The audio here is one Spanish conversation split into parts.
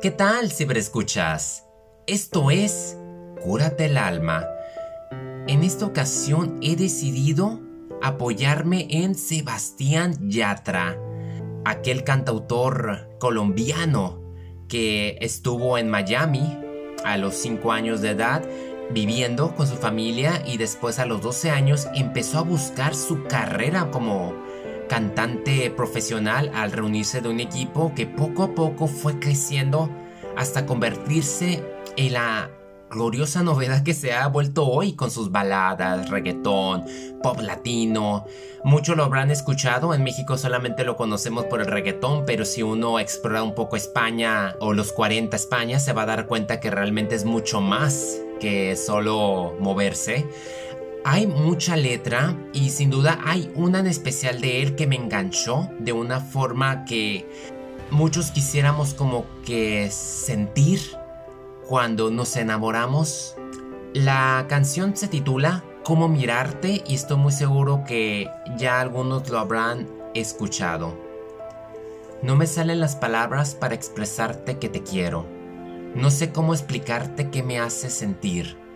¿Qué tal, ciberescuchas? Esto es Cúrate el alma. En esta ocasión he decidido apoyarme en Sebastián Yatra, aquel cantautor colombiano que estuvo en Miami a los 5 años de edad viviendo con su familia y después a los 12 años empezó a buscar su carrera como cantante profesional al reunirse de un equipo que poco a poco fue creciendo hasta convertirse en la gloriosa novedad que se ha vuelto hoy con sus baladas, reggaetón, pop latino. Muchos lo habrán escuchado, en México solamente lo conocemos por el reggaetón, pero si uno explora un poco España o los 40 España, se va a dar cuenta que realmente es mucho más que solo moverse. Hay mucha letra y sin duda hay una en especial de él que me enganchó de una forma que muchos quisiéramos como que sentir cuando nos enamoramos. La canción se titula Cómo mirarte y estoy muy seguro que ya algunos lo habrán escuchado. No me salen las palabras para expresarte que te quiero. No sé cómo explicarte qué me hace sentir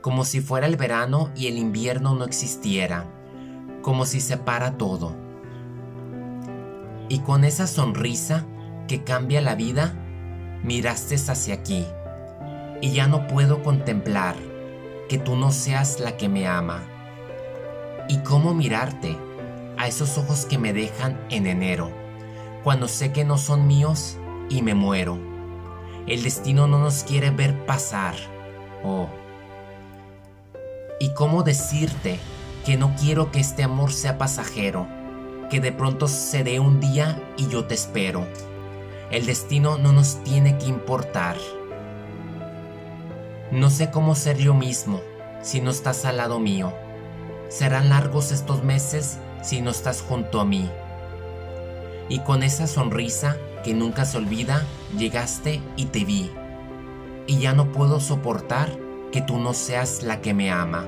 como si fuera el verano y el invierno no existiera, como si se para todo. Y con esa sonrisa que cambia la vida, miraste hacia aquí, y ya no puedo contemplar que tú no seas la que me ama. ¿Y cómo mirarte a esos ojos que me dejan en enero, cuando sé que no son míos y me muero? El destino no nos quiere ver pasar. Oh, ¿Y cómo decirte que no quiero que este amor sea pasajero? Que de pronto se dé un día y yo te espero. El destino no nos tiene que importar. No sé cómo ser yo mismo si no estás al lado mío. Serán largos estos meses si no estás junto a mí. Y con esa sonrisa que nunca se olvida, llegaste y te vi. Y ya no puedo soportar que tú no seas la que me ama.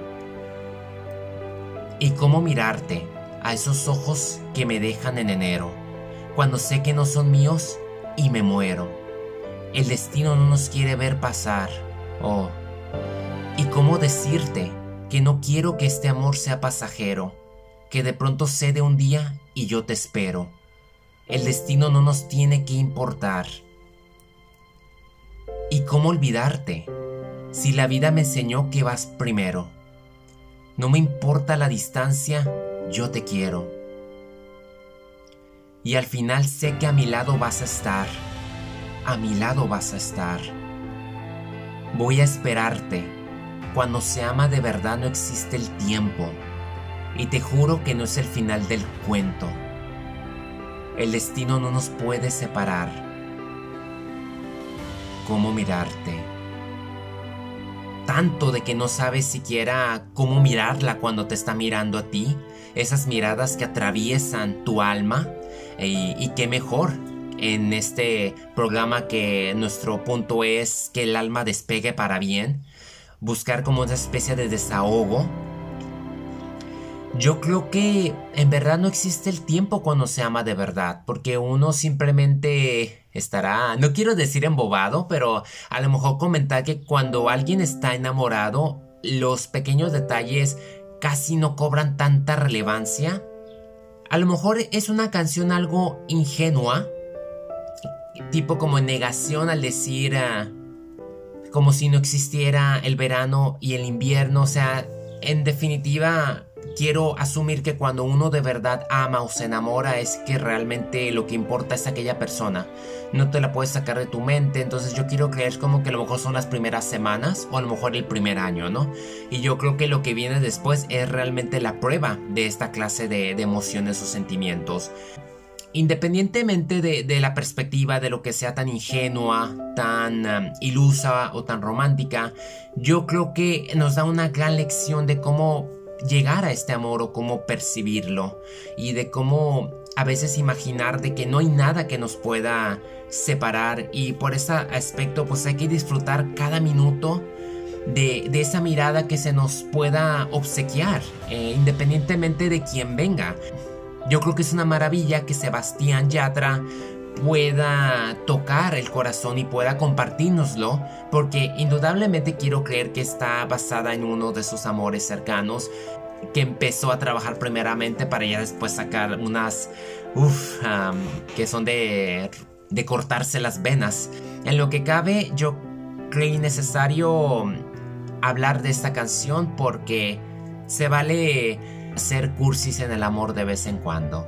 Y cómo mirarte a esos ojos que me dejan en enero, cuando sé que no son míos y me muero. El destino no nos quiere ver pasar. Oh. Y cómo decirte que no quiero que este amor sea pasajero, que de pronto cede un día y yo te espero. El destino no nos tiene que importar. ¿Y cómo olvidarte? Si la vida me enseñó que vas primero. No me importa la distancia, yo te quiero. Y al final sé que a mi lado vas a estar, a mi lado vas a estar. Voy a esperarte. Cuando se ama de verdad no existe el tiempo. Y te juro que no es el final del cuento. El destino no nos puede separar. ¿Cómo mirarte? Tanto de que no sabes siquiera cómo mirarla cuando te está mirando a ti, esas miradas que atraviesan tu alma y, y qué mejor en este programa que nuestro punto es que el alma despegue para bien, buscar como una especie de desahogo. Yo creo que en verdad no existe el tiempo cuando se ama de verdad, porque uno simplemente estará, no quiero decir embobado, pero a lo mejor comentar que cuando alguien está enamorado, los pequeños detalles casi no cobran tanta relevancia. A lo mejor es una canción algo ingenua, tipo como negación al decir ah, como si no existiera el verano y el invierno, o sea, en definitiva quiero asumir que cuando uno de verdad ama o se enamora es que realmente lo que importa es aquella persona. No te la puedes sacar de tu mente, entonces yo quiero creer como que a lo mejor son las primeras semanas o a lo mejor el primer año, ¿no? Y yo creo que lo que viene después es realmente la prueba de esta clase de, emociones o sentimientos independientemente de, la perspectiva de lo que sea tan ingenua, tan um, ilusa o tan romántica, yo creo que nos da una gran lección de cómo llegar a este amor o cómo percibirlo y de cómo a veces imaginar de que no hay nada que nos pueda separar y por ese aspecto pues hay que disfrutar cada minuto de, esa mirada que se nos pueda obsequiar eh, independientemente de quién venga. Yo creo que es una maravilla que Sebastián Yatra pueda tocar el corazón y pueda compartirnoslo, porque indudablemente quiero creer que está basada en uno de sus amores cercanos, que empezó a trabajar primeramente para ya después sacar unas, uff, que son de, de cortarse las venas. En lo que cabe, yo creí necesario hablar de esta canción porque se vale ser cursis en el amor de vez en cuando.